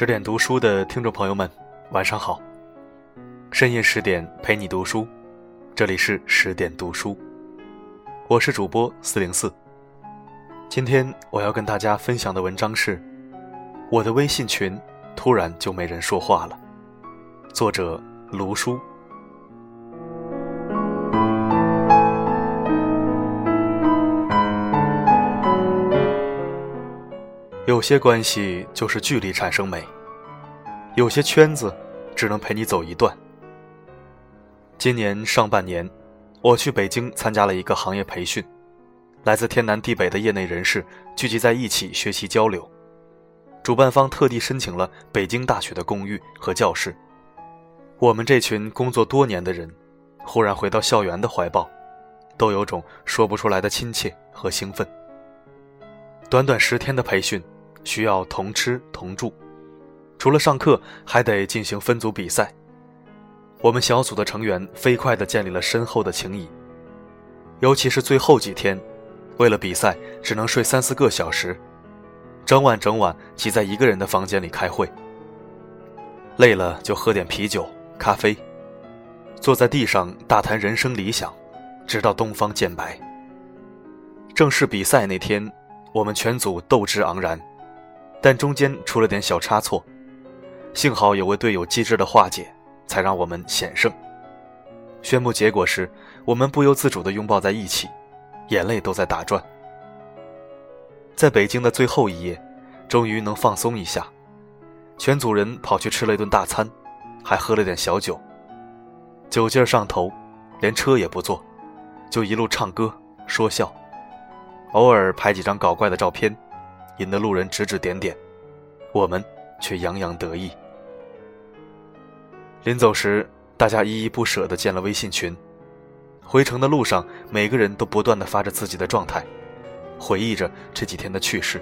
十点读书的听众朋友们，晚上好。深夜十点陪你读书，这里是十点读书，我是主播四零四。今天我要跟大家分享的文章是：我的微信群突然就没人说话了。作者卢叔。有些关系就是距离产生美，有些圈子只能陪你走一段。今年上半年，我去北京参加了一个行业培训，来自天南地北的业内人士聚集在一起学习交流。主办方特地申请了北京大学的公寓和教室。我们这群工作多年的人，忽然回到校园的怀抱，都有种说不出来的亲切和兴奋。短短十天的培训。需要同吃同住，除了上课，还得进行分组比赛。我们小组的成员飞快地建立了深厚的情谊，尤其是最后几天，为了比赛只能睡三四个小时，整晚整晚挤在一个人的房间里开会。累了就喝点啤酒、咖啡，坐在地上大谈人生理想，直到东方渐白。正式比赛那天，我们全组斗志昂然。但中间出了点小差错，幸好有位队友机智的化解，才让我们险胜。宣布结果时，我们不由自主地拥抱在一起，眼泪都在打转。在北京的最后一夜，终于能放松一下，全组人跑去吃了一顿大餐，还喝了点小酒。酒劲上头，连车也不坐，就一路唱歌说笑，偶尔拍几张搞怪的照片。引得路人指指点点，我们却洋洋得意。临走时，大家依依不舍地建了微信群。回程的路上，每个人都不断地发着自己的状态，回忆着这几天的趣事。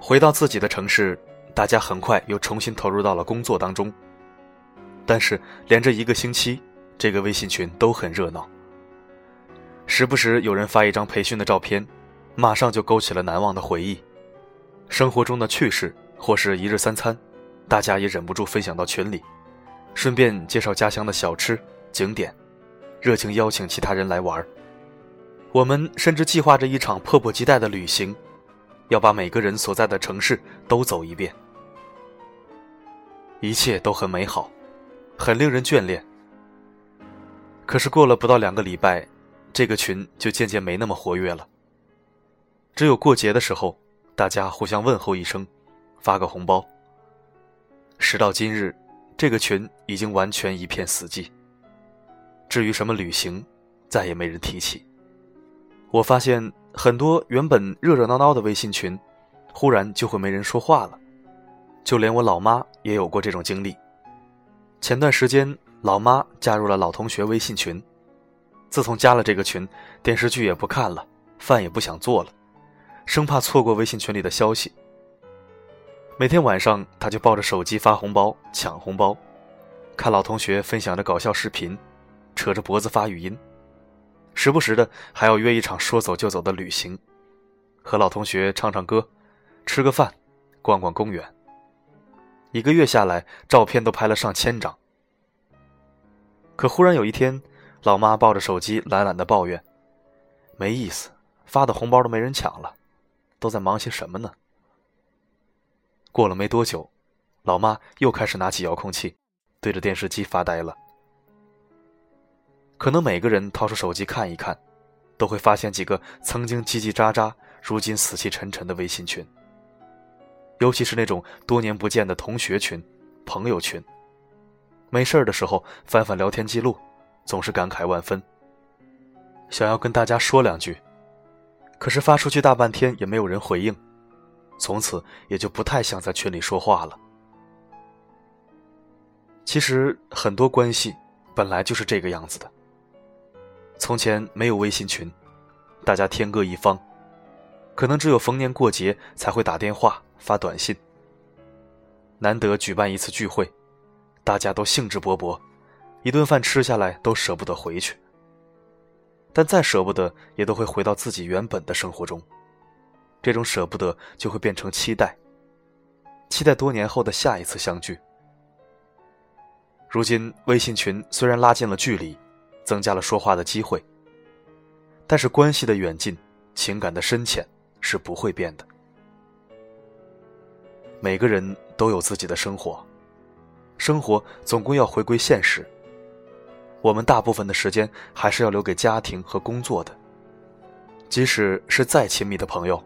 回到自己的城市，大家很快又重新投入到了工作当中。但是，连着一个星期，这个微信群都很热闹。时不时有人发一张培训的照片。马上就勾起了难忘的回忆，生活中的趣事或是一日三餐，大家也忍不住分享到群里，顺便介绍家乡的小吃景点，热情邀请其他人来玩。我们甚至计划着一场迫不及待的旅行，要把每个人所在的城市都走一遍。一切都很美好，很令人眷恋。可是过了不到两个礼拜，这个群就渐渐没那么活跃了。只有过节的时候，大家互相问候一声，发个红包。时到今日，这个群已经完全一片死寂。至于什么旅行，再也没人提起。我发现很多原本热热闹闹的微信群，忽然就会没人说话了。就连我老妈也有过这种经历。前段时间，老妈加入了老同学微信群，自从加了这个群，电视剧也不看了，饭也不想做了。生怕错过微信群里的消息，每天晚上他就抱着手机发红包、抢红包，看老同学分享的搞笑视频，扯着脖子发语音，时不时的还要约一场说走就走的旅行，和老同学唱唱歌，吃个饭，逛逛公园。一个月下来，照片都拍了上千张。可忽然有一天，老妈抱着手机懒懒的抱怨：“没意思，发的红包都没人抢了。”都在忙些什么呢？过了没多久，老妈又开始拿起遥控器，对着电视机发呆了。可能每个人掏出手机看一看，都会发现几个曾经叽叽喳喳、如今死气沉沉的微信群。尤其是那种多年不见的同学群、朋友群，没事的时候翻翻聊天记录，总是感慨万分，想要跟大家说两句。可是发出去大半天也没有人回应，从此也就不太想在群里说话了。其实很多关系本来就是这个样子的。从前没有微信群，大家天各一方，可能只有逢年过节才会打电话发短信。难得举办一次聚会，大家都兴致勃勃，一顿饭吃下来都舍不得回去。但再舍不得，也都会回到自己原本的生活中。这种舍不得就会变成期待，期待多年后的下一次相聚。如今微信群虽然拉近了距离，增加了说话的机会，但是关系的远近、情感的深浅是不会变的。每个人都有自己的生活，生活总归要回归现实。我们大部分的时间还是要留给家庭和工作的，即使是再亲密的朋友，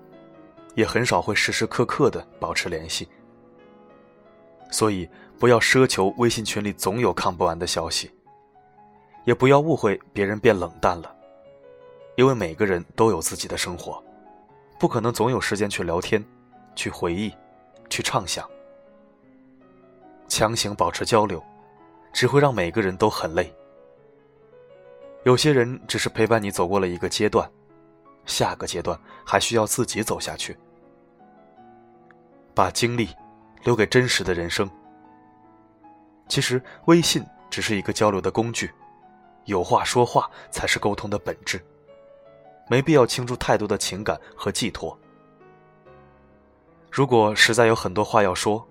也很少会时时刻刻的保持联系。所以，不要奢求微信群里总有看不完的消息，也不要误会别人变冷淡了，因为每个人都有自己的生活，不可能总有时间去聊天、去回忆、去畅想。强行保持交流，只会让每个人都很累。有些人只是陪伴你走过了一个阶段，下个阶段还需要自己走下去，把精力。留给真实的人生。其实，微信只是一个交流的工具，有话说话才是沟通的本质，没必要倾注太多的情感和寄托。如果实在有很多话要说，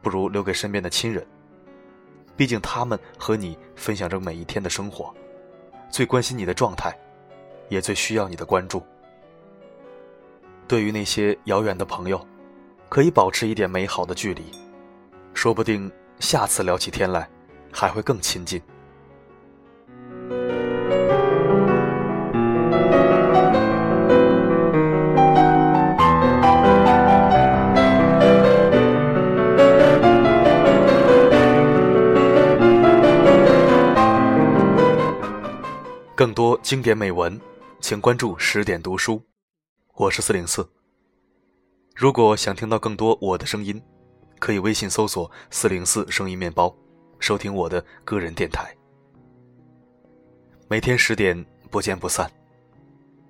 不如留给身边的亲人，毕竟他们和你分享着每一天的生活，最关心你的状态，也最需要你的关注。对于那些遥远的朋友。可以保持一点美好的距离，说不定下次聊起天来，还会更亲近。更多经典美文，请关注十点读书，我是四零四。如果想听到更多我的声音，可以微信搜索“四零四声音面包”，收听我的个人电台。每天十点不见不散。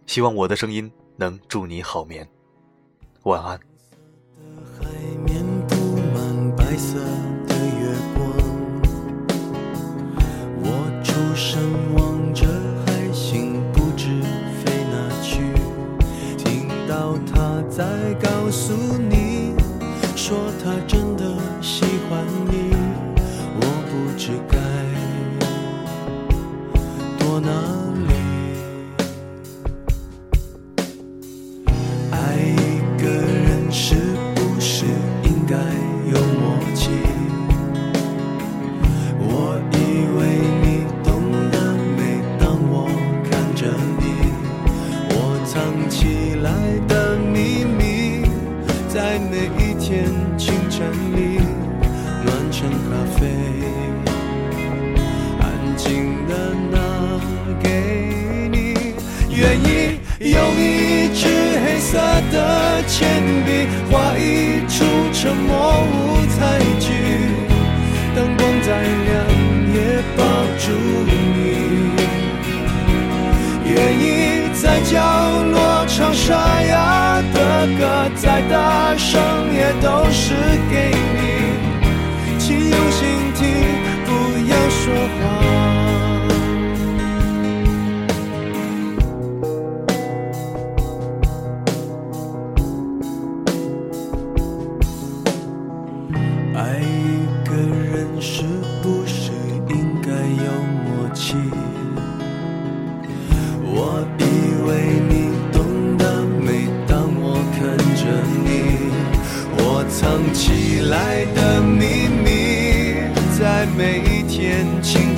希望我的声音能助你好眠，晚安。铅沙哑的歌，再大声也都是给你。请用心听，不要说话。爱一个人是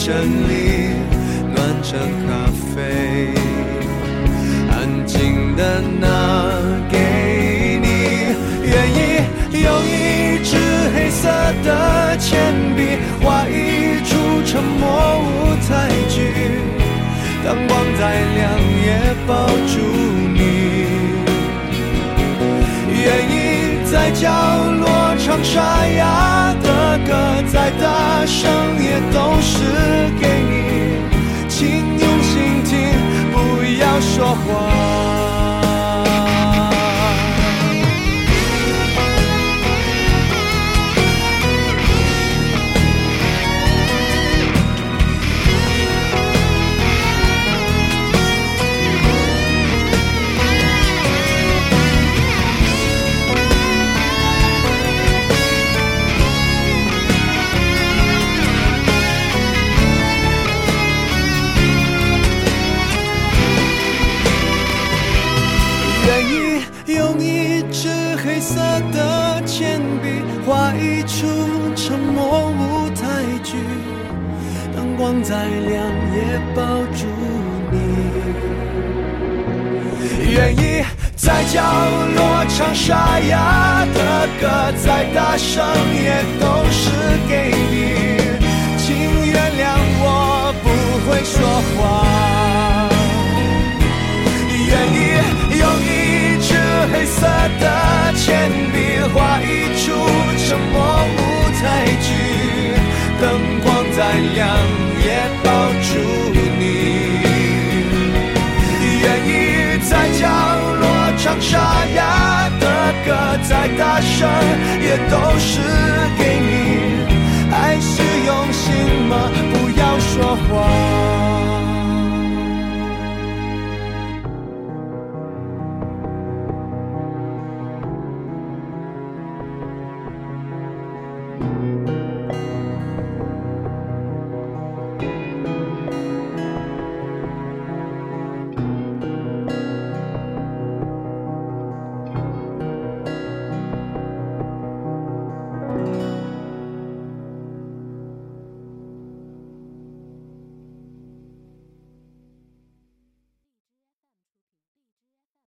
真理暖成咖啡，安静的拿给你。愿意用一支黑色的铅笔画一出沉默舞台剧，当光再亮也抱住你。愿意在角落唱沙哑的歌，再大声也都是给你，请用心听，不要说话。黑色的铅笔画一出沉默舞台剧灯光再亮也抱住你。愿意在角落唱沙哑的歌再大声也都是给你。沙哑的歌再大声也都是给你，爱是用心吗？不要说谎。